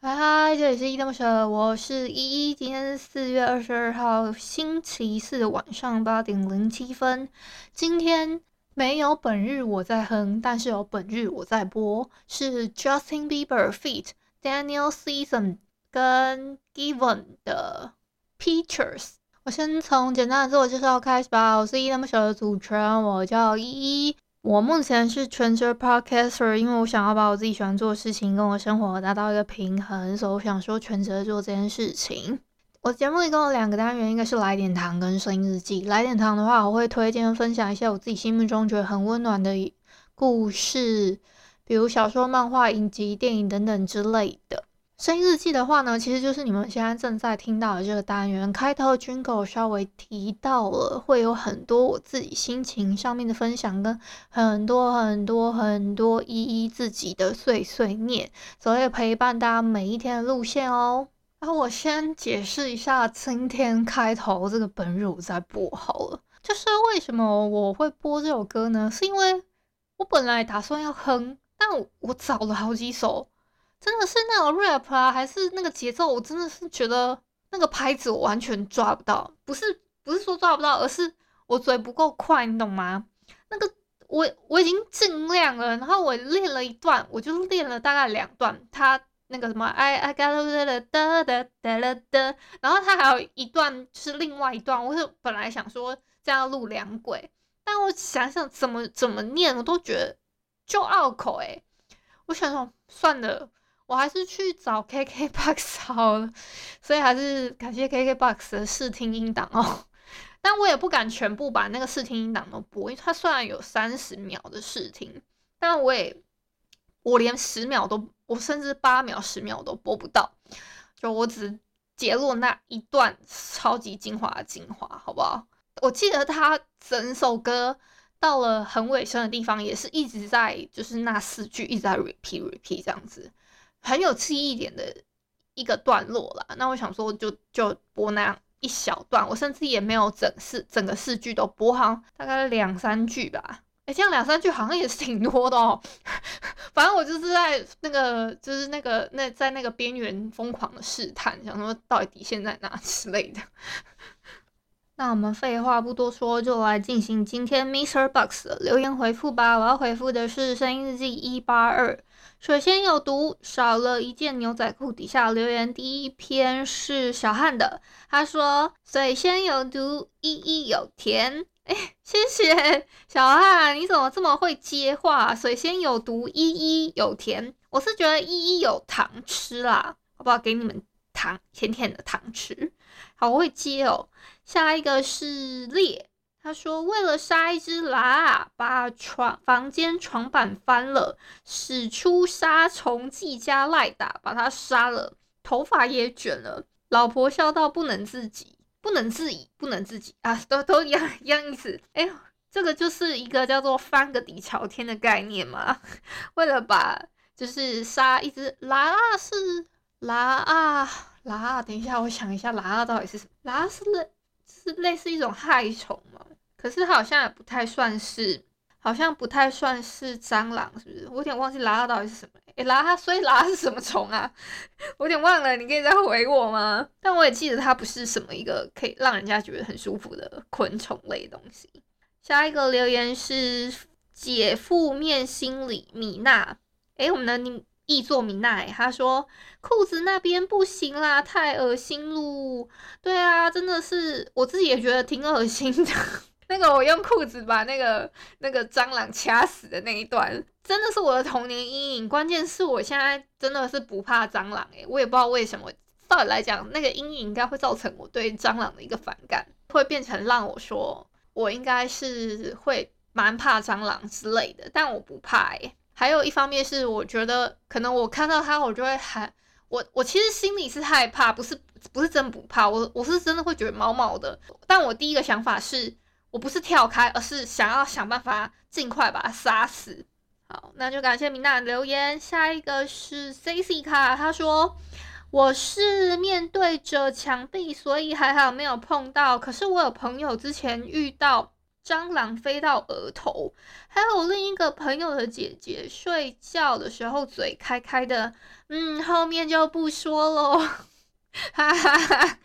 嗨嗨，这里是依依恋不舍，我是依依。今天是四月二十二号，星期四晚上八点零七分。今天没有本日我在哼，但是有本日我在播，是 Justin Bieber feat. Daniel Season 跟 Given 的 Pictures。我先从简单的自我介绍开始吧。我是依依恋不舍的主持人，我叫依依。我目前是全职 podcaster，因为我想要把我自己喜欢做的事情跟我生活达到一个平衡，所以我想说全职做这件事情。我节目里共有两个单元，应该是来点糖跟声音日记。来点糖的话，我会推荐分享一些我自己心目中觉得很温暖的故事，比如小说、漫画、影集、电影等等之类的。声音日记的话呢，其实就是你们现在正在听到的这个单元。开头 Jingle 稍微提到了，会有很多我自己心情上面的分享，跟很多很多很多依依自己的碎碎念，所以陪伴大家每一天的路线哦。然后我先解释一下今天开头这个本日我在播好了，就是为什么我会播这首歌呢？是因为我本来打算要哼，但我，我找了好几首。真的是那种 rap 啊，还是那个节奏？我真的是觉得那个拍子我完全抓不到，不是不是说抓不到，而是我嘴不够快，你懂吗？那个我我已经尽量了，然后我练了一段，我就练了大概两段，他那个什么 I I got a da da da da da，然后他还有一段是另外一段，我是本来想说这样录两轨，但我想想怎么怎么念，我都觉得就拗口诶、我想说算了。我还是去找 KKBOX 好了，所以还是感谢 KKBOX 的试听音档哦。但我也不敢全部把那个试听音档都播，因为它虽然有三十秒的试听，但我也我连十秒都，我甚至八秒、十秒都播不到。就我只截录那一段超级精华的精华，好不好？我记得他整首歌到了很尾声的地方，也是一直在就是那四句一直在 repeat repeat 这样子。很有记忆点的一个段落啦，那我想说就就播那样一小段，我甚至也没有整四整个四句都播好像，大概两三句吧。哎，这样两三句好像也是挺多的哦。反正我就是在那个就是那个那在那个边缘疯狂的试探，想说到底底线在哪 之类的。那我们废话不多说，就来进行今天 MixerBox 的留言回复吧。我要回复的是声音日记一八二。首先有毒少了一件牛仔裤底下留言，第一篇是小汉的，他说水仙有毒，依依有甜。哎，谢谢小汉，你怎么这么会接话？水仙有毒，依依有甜，我是觉得依依有糖吃啦，好不好？给你们糖，甜甜的糖吃。好，会接哦。下一个是烈。他说：“为了杀一只狼，把床房间床板翻了，使出杀虫剂加赖打，把他杀了，头发也卷了。老婆笑到不能自己，不能自已，不能自己啊，都都一样一样意思。哎呦，这个就是一个叫做翻个底朝天的概念嘛。为了把就是杀一只喇是狼啊喇，等一下，我想一下，喇到底是什么？喇是类是类似一种害虫吗？”可是好像也不太算是，好像不太算是蟑螂，是不是？我有点忘记喇喇到底是什么。诶，喇喇，所以喇喇是什么虫啊？我有点忘了，你可以再回我吗？但我也记得它不是什么一个可以让人家觉得很舒服的昆虫类东西。下一个留言是解负面心理米娜，诶，我们的你译作米奈，他说裤子那边不行啦，太恶心喽。对啊，真的是我自己也觉得挺恶心的。那个我用裤子把那个那个蟑螂掐死的那一段，真的是我的童年阴影。关键是我现在真的是不怕蟑螂诶，我也不知道为什么。照理来讲，那个阴影应该会造成我对蟑螂的一个反感。会变成让我说我应该是会蛮怕蟑螂之类的，但我不怕诶。还有一方面是我觉得可能我看到它，我就会喊我，我其实心里是害怕，不是不是真不怕，我我是真的会觉得毛毛的。但我第一个想法是我不是跳开，而是想要想办法尽快把它杀死。好，那就感谢明娜的留言。下一个是 C C 卡，他说我是面对着墙壁，所以还好没有碰到。可是我有朋友之前遇到蟑螂飞到额头，还有另一个朋友的姐姐睡觉的时候嘴开开的，嗯，后面就不说喽，哈 哈哈。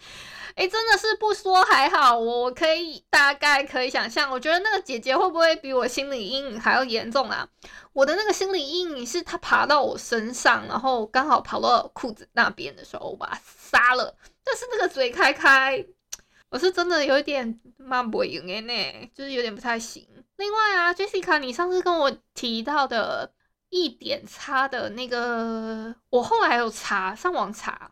哎、真的是不说还好，我可以大概可以想象，我觉得那个姐姐会不会比我心理阴影还要严重啊？我的那个心理阴影是她爬到我身上，然后刚好跑到裤子那边的时候，我把她杀了。但是那个嘴开开，我是真的有一点蛮不赢的呢，就是有点不太行。另外啊，Jessica，你上次跟我提到的一点差的那个，我后来有查，上网查，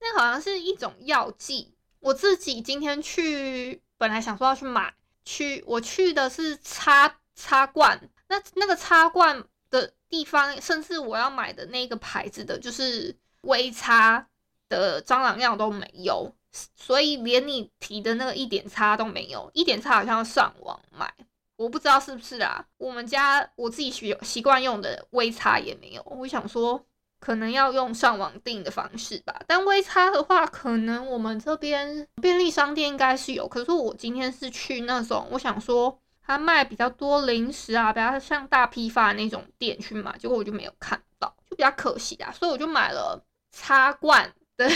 那好像是一种药剂。我自己今天去，本来想说要去买，去我去的是插插罐，那那个插罐的地方，甚至我要买的那个牌子的，就是微插的蟑螂药都没有，所以连你提的那个一点差都没有，一点差好像要上网买，我不知道是不是啊。我们家我自己习习惯用的微差也没有，我想说。可能要用上网订的方式吧，但微差的话，可能我们这边便利商店应该是有。可是我今天是去那种，我想说他卖比较多零食啊，比较像大批发那种店去买，结果我就没有看到，就比较可惜啊。所以我就买了插罐的，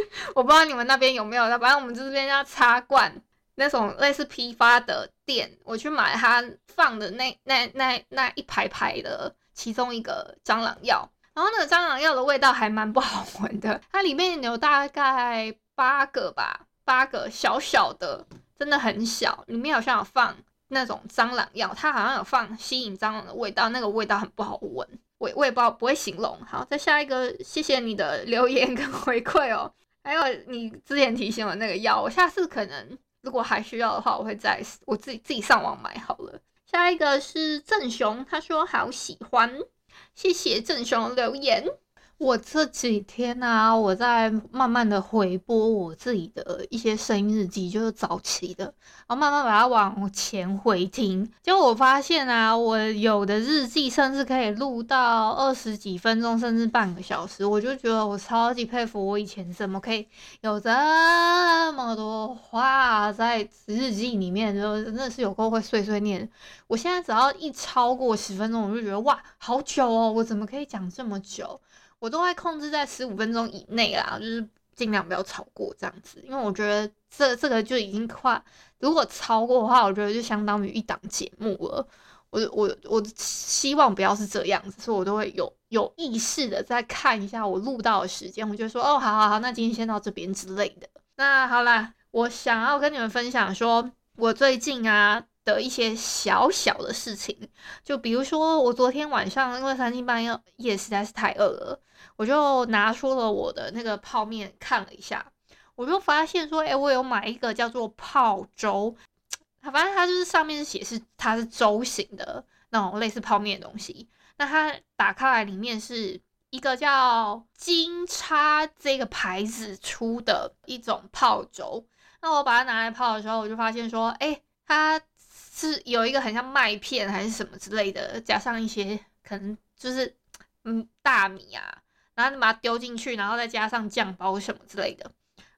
我不知道你们那边有没有，反正我们这边叫插罐那种类似批发的店，我去买它放的那那那那一排排的其中一个蟑螂药。然后那个蟑螂药的味道还蛮不好闻的，它里面有大概八个吧，八个小小的，真的很小，里面好像有放那种蟑螂药，它好像有放吸引蟑螂的味道，那个味道很不好闻，我我也不知道不会形容。好，再下一个，谢谢你的留言跟回馈哦，还有你之前提醒我那个药，我下次可能如果还需要的话，我会再我自己自己上网买好了。下一个是郑雄，他说好喜欢。谢谢郑雄留言。我这几天呢、啊，我在慢慢的回播我自己的一些声音日记，就是早期的，然后慢慢把它往前回听。结果我发现啊，我有的日记甚至可以录到二十几分钟，甚至半个小时。我就觉得我超级佩服，我以前怎么可以有这么多话在日记里面，就真的是有够会碎碎念。我现在只要一超过十分钟，我就觉得哇，好久哦，我怎么可以讲这么久？我都会控制在十五分钟以内啦，就是尽量不要超过这样子，因为我觉得这这个就已经快，如果超过的话，我觉得就相当于一档节目了。我我我希望不要是这样子，所以我都会有有意识的再看一下我录到的时间，我就说哦，好好好，那今天先到这边之类的。那好啦，我想要跟你们分享说，我最近啊。的一些小小的事情，就比如说我昨天晚上因为三更半夜夜实在是太饿了，我就拿出了我的那个泡面看了一下，我就发现说，哎，我有买一个叫做泡粥，反正它就是上面写是它是粥型的那种类似泡面的东西，那它打开来里面是一个叫金叉这个牌子出的一种泡粥，那我把它拿来泡的时候，我就发现说，哎，它。是有一个很像麦片还是什么之类的，加上一些可能就是嗯大米啊，然后你把它丢进去，然后再加上酱包什么之类的，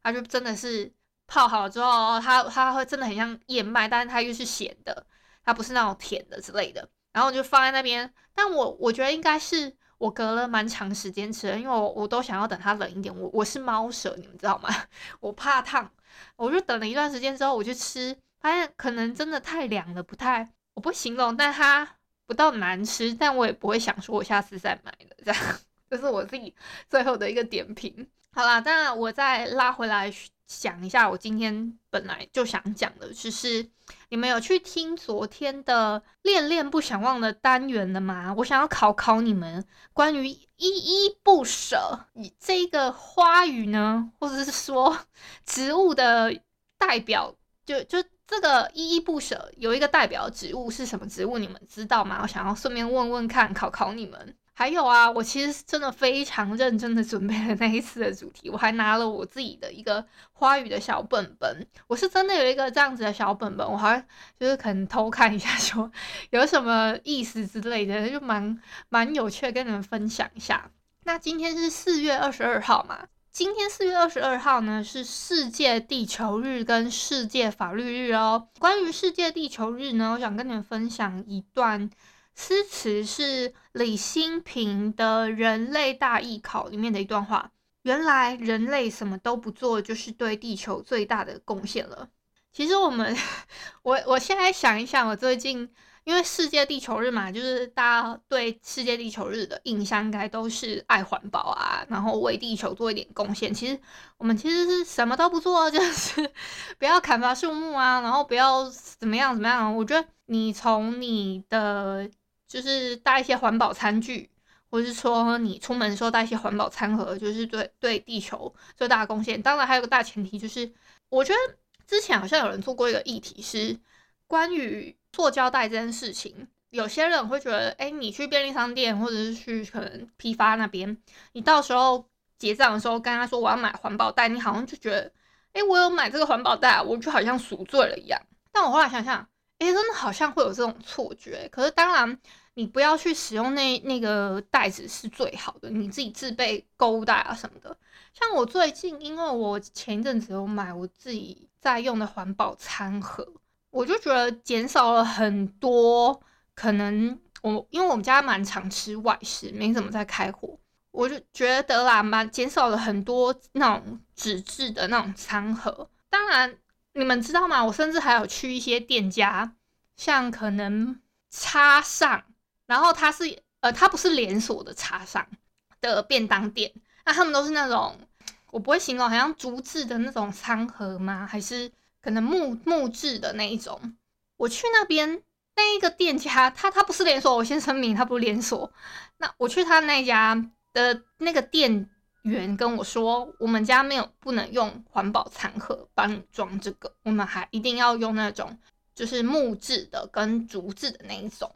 它就真的是泡好之后，它它会真的很像燕麦，但是它又是咸的，它不是那种甜的之类的。然后就放在那边，但我我觉得应该是我隔了蛮长时间吃的，因为我我都想要等它冷一点。我我是猫舌，你们知道吗？我怕烫，我就等了一段时间之后，我去吃。发现可能真的太凉了，不太，我不形容，但它不到难吃，但我也不会想说我下次再买了，这样，这是我自己 最后的一个点评。好啦，那我再拉回来想一下，我今天本来就想讲的，就是你们有去听昨天的恋恋不想忘的单元了吗？我想要考考你们关于依依不舍以这个花语呢，或者是说 植物的代表。就就这个依依不舍有一个代表植物是什么植物？你们知道吗？我想要顺便问问看，考考你们。还有啊，我其实真的非常认真的准备了那一次的主题，我还拿了我自己的一个花语的小本本，我是真的有一个这样子的小本本，我还就是可能偷看一下，说有什么意思之类的，就蛮蛮有趣的，跟你们分享一下。那今天是四月二十二号嘛，今天四月二十二号呢是世界地球日跟世界法律日哦。关于世界地球日呢，我想跟你们分享一段。诗词是李欣频的《人类大艺考》里面的一段话。原来人类什么都不做，就是对地球最大的贡献了。其实我们，我我现在想一想，我最近因为世界地球日嘛，就是大家对世界地球日的印象应该都是爱环保啊，然后为地球做一点贡献。其实我们其实是什么都不做，就是 不要砍伐树木啊，然后不要怎么样怎么样。我觉得你从你的就是带一些环保餐具，或是说你出门的时候带一些环保餐盒，就是对对地球最大的贡献。当然还有个大前提，就是我觉得之前好像有人做过一个议题，是关于塑胶袋这件事情。有些人会觉得，哎，你去便利商店或者是去可能批发那边，你到时候结账的时候跟他说我要买环保袋，你好像就觉得，哎，我有买这个环保袋，我就好像赎罪了一样。但我后来想想，哎，真的好像会有这种错觉。可是当然。你不要去使用那那个袋子是最好的，你自己自备购物袋啊什么的。像我最近，因为我前一阵子有买我自己在用的环保餐盒，我就觉得减少了很多。可能我因为我们家蛮常吃外食，没怎么在开火，我就觉得啦，蛮减少了很多那种纸质的那种餐盒。当然，你们知道吗？我甚至还有去一些店家，像可能插上。然后它是呃，它不是连锁的茶商的便当店，那他们都是那种我不会形容，好像竹制的那种餐盒吗？还是可能木木质的那一种？我去那边那一个店家，他他不是连锁，我先声明，他不是连锁。那我去他那家的那个店员跟我说，我们家没有不能用环保餐盒帮你装这个，我们还一定要用那种就是木质的跟竹制的那一种。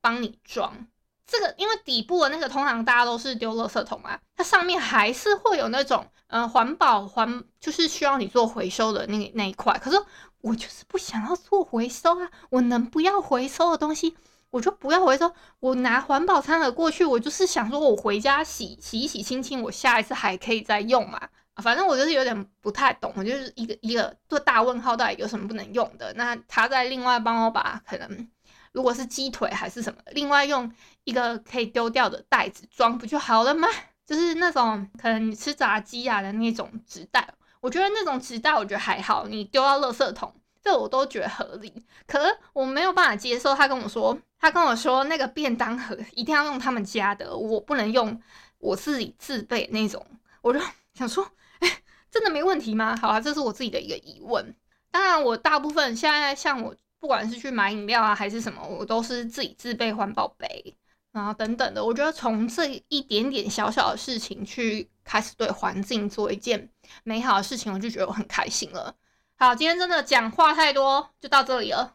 帮你装这个，因为底部的那个通常大家都是丢垃圾桶嘛，它上面还是会有那种呃环保环，就是需要你做回收的那那一块。可是我就是不想要做回收啊，我能不要回收的东西我就不要回收。我拿环保餐盒过去，我就是想说我回家洗洗一洗清清，我下一次还可以再用嘛。反正我就是有点不太懂，我就是一个一个做大问号，到底有什么不能用的？那他再另外帮我把可能。如果是鸡腿还是什么，另外用一个可以丢掉的袋子装不就好了吗？就是那种可能你吃炸鸡啊的那种纸袋，我觉得那种纸袋我觉得还好，你丢到垃圾桶，这我都觉得合理。可是我没有办法接受，他跟我说，他跟我说那个便当盒一定要用他们家的，我不能用我自己自备那种。我就想说，哎，真的没问题吗？好啊，这是我自己的一个疑问。当然，我大部分现在像我。不管是去买饮料啊，还是什么，我都是自己自备环保杯，然后等等的。我觉得从这一点点小小的事情去开始对环境做一件美好的事情，我就觉得我很开心了。好，今天真的讲话太多，就到这里了。